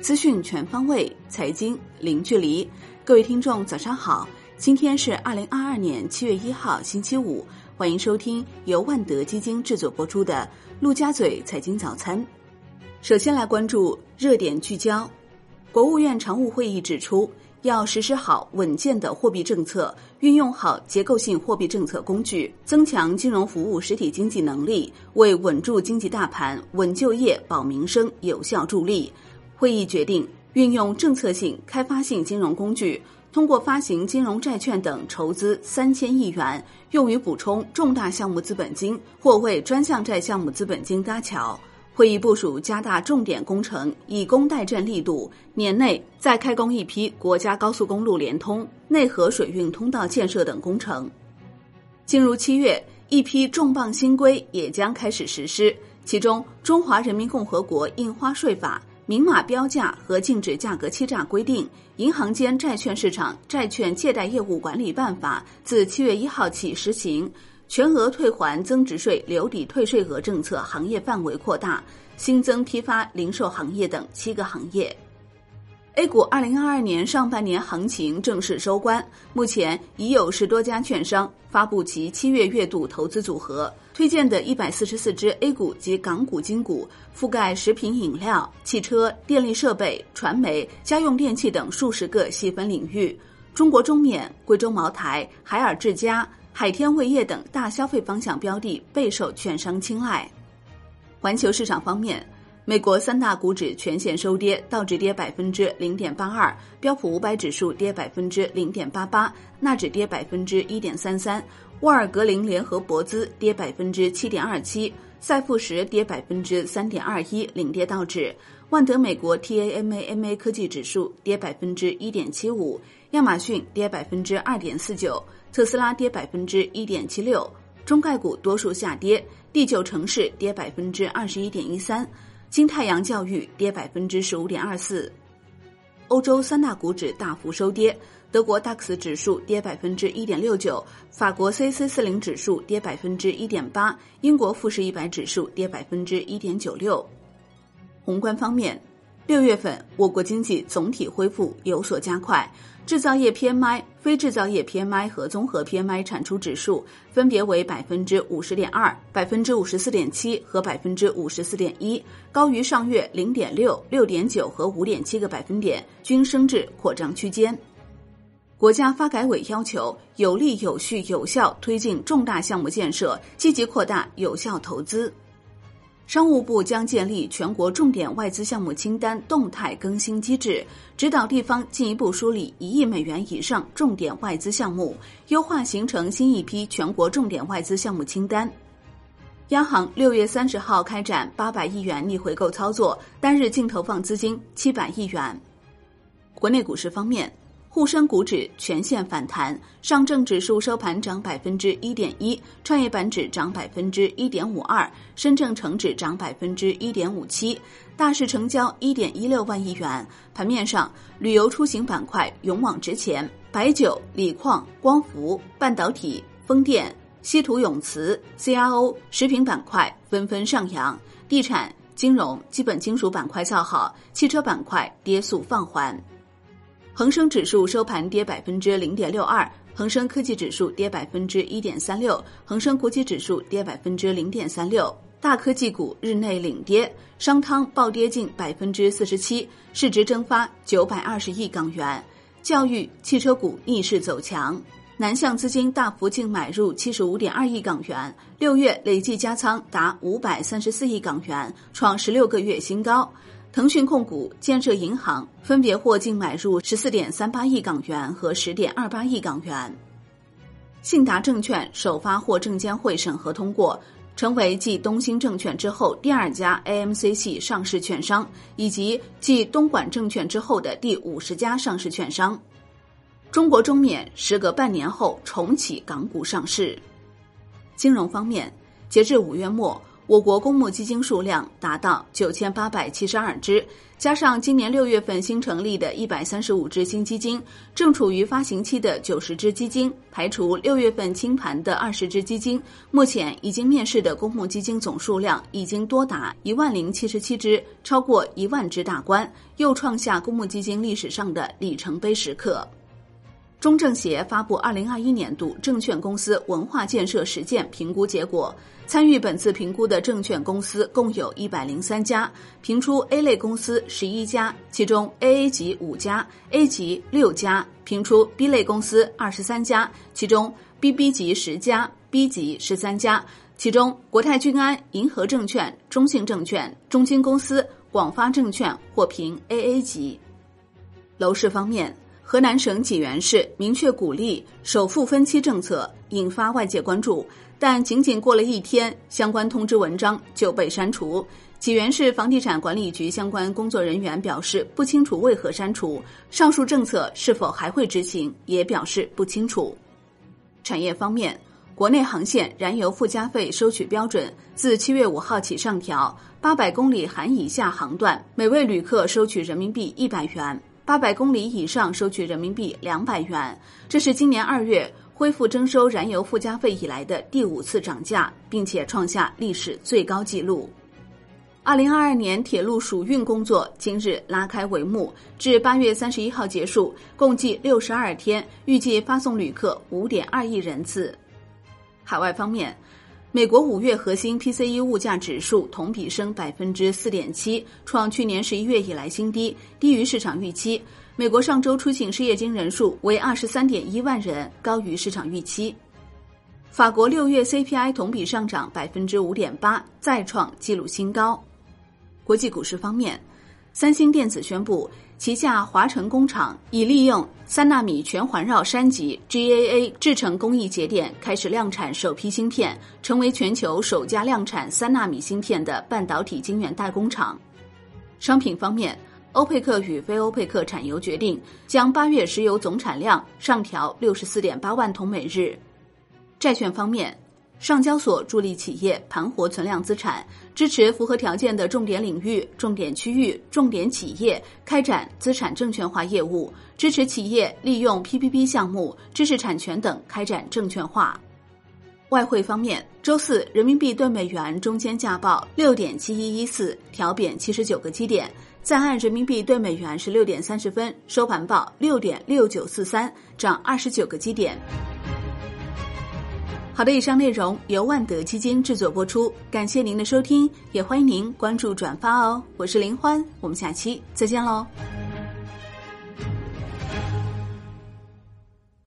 资讯全方位，财经零距离。各位听众，早上好！今天是二零二二年七月一号，星期五。欢迎收听由万德基金制作播出的《陆家嘴财经早餐》。首先来关注热点聚焦。国务院常务会议指出，要实施好稳健的货币政策，运用好结构性货币政策工具，增强金融服务实体经济能力，为稳住经济大盘、稳就业、保民生有效助力。会议决定运用政策性、开发性金融工具，通过发行金融债券等筹资三千亿元，用于补充重大项目资本金或为专项债项目资本金搭桥。会议部署加大重点工程以工代赈力度，年内再开工一批国家高速公路联通、内河水运通道建设等工程。进入七月，一批重磅新规也将开始实施，其中《中华人民共和国印花税法》。明码标价和禁止价格欺诈规定，《银行间债券市场债券借贷业务管理办法》自七月一号起实行，全额退还增值税留抵退税额政策行业范围扩大，新增批发、零售行业等七个行业。A 股二零二二年上半年行情正式收官，目前已有十多家券商发布其七月月度投资组合，推荐的一百四十四只 A 股及港股金股，覆盖食品饮料、汽车、电力设备、传媒、家用电器等数十个细分领域。中国中免、贵州茅台、海尔智家、海天味业等大消费方向标的备受券商青睐。环球市场方面。美国三大股指全线收跌，道指跌百分之零点八二，标普五百指数跌百分之零点八八，纳指跌百分之一点三三，沃尔格林联合博资跌百分之七点二七，赛富时跌百分之三点二一，领跌道指。万德美国 TAMAMA 科技指数跌百分之一点七五，亚马逊跌百分之二点四九，特斯拉跌百分之一点七六，中概股多数下跌，第九城市跌百分之二十一点一三。金太阳教育跌百分之十五点二四，欧洲三大股指大幅收跌，德国 DAX 指数跌百分之一点六九，法国 c c 四零指数跌百分之一点八，英国富时一百指数跌百分之一点九六。宏观方面。六月份，我国经济总体恢复有所加快，制造业 PMI、非制造业 PMI 和综合 PMI 产出指数分别为百分之五十点二、百分之五十四点七和百分之五十四点一，高于上月零点六、六点九和五点七个百分点，均升至扩张区间。国家发改委要求有力、有序、有效推进重大项目建设，积极扩大有效投资。商务部将建立全国重点外资项目清单动态更新机制，指导地方进一步梳理一亿美元以上重点外资项目，优化形成新一批全国重点外资项目清单。央行六月三十号开展八百亿元逆回购操作，单日净投放资金七百亿元。国内股市方面。沪深股指全线反弹，上证指数收盘涨百分之一点一，创业板指涨百分之一点五二，深证成指涨百分之一点五七，大市成交一点一六万亿元。盘面上，旅游出行板块勇往直前，白酒、锂矿、光伏、半导体、风电、稀土永磁、CRO、食品板块纷纷上扬，地产、金融、基本金属板块造好，汽车板块跌速放缓。恒生指数收盘跌百分之零点六二，恒生科技指数跌百分之一点三六，恒生国际指数跌百分之零点三六。大科技股日内领跌，商汤暴跌近百分之四十七，市值蒸发九百二十亿港元。教育、汽车股逆势走强，南向资金大幅净买入七十五点二亿港元，六月累计加仓达五百三十四亿港元，创十六个月新高。腾讯控股、建设银行分别获净买入十四点三八亿港元和十点二八亿港元。信达证券首发获证监会审核通过，成为继东兴证券之后第二家 AMC 系上市券商，以及继东莞证券之后的第五十家上市券商。中国中免时隔半年后重启港股上市。金融方面，截至五月末。我国公募基金数量达到九千八百七十二只。加上今年六月份新成立的一百三十五只新基金，正处于发行期的九十只基金，排除六月份清盘的二十只基金，目前已经面世的公募基金总数量已经多达一万零七十七只，超过一万只大关，又创下公募基金历史上的里程碑时刻。中证协发布二零二一年度证券公司文化建设实践评估结果。参与本次评估的证券公司共有一百零三家，评出 A 类公司十一家，其中 AA 级五家，A 级六家；评出 B 类公司二十三家，其中 BB 级十家，B 级十三家。其中国泰君安、银河证券、中信证券、中金公司、广发证券获评 AA 级。楼市方面，河南省济源市明确鼓励首付分期政策，引发外界关注。但仅仅过了一天，相关通知文章就被删除。济源市房地产管理局相关工作人员表示不清楚为何删除，上述政策是否还会执行，也表示不清楚。产业方面，国内航线燃油附加费收取标准自七月五号起上调，八百公里含以下航段每位旅客收取人民币一百元，八百公里以上收取人民币两百元。这是今年二月。恢复征收燃油附加费以来的第五次涨价，并且创下历史最高纪录。二零二二年铁路暑运工作今日拉开帷幕，至八月三十一号结束，共计六十二天，预计发送旅客五点二亿人次。海外方面，美国五月核心 PCE 物价指数同比升百分之四点七，创去年十一月以来新低，低于市场预期。美国上周出境失业金人数为二十三点一万人，高于市场预期。法国六月 CPI 同比上涨百分之五点八，再创纪录新高。国际股市方面，三星电子宣布旗下华城工厂已利用三纳米全环绕山脊 GAA 制程工艺节点开始量产首批芯片，成为全球首家量产三纳米芯片的半导体晶圆代工厂。商品方面。欧佩克与非欧佩克产油决定将八月石油总产量上调六十四点八万桶每日。债券方面，上交所助力企业盘活存量资产，支持符合条件的重点领域、重点区域、重点企业开展资产证券化业务，支持企业利用 PPP 项目、知识产权等开展证券化。外汇方面，周四人民币对美元中间价报六点七一一四，调贬七十九个基点。在岸人民币对美元十六点三十分，收盘报六点六九四三，涨二十九个基点。好的，以上内容由万德基金制作播出，感谢您的收听，也欢迎您关注转发哦。我是林欢，我们下期再见喽。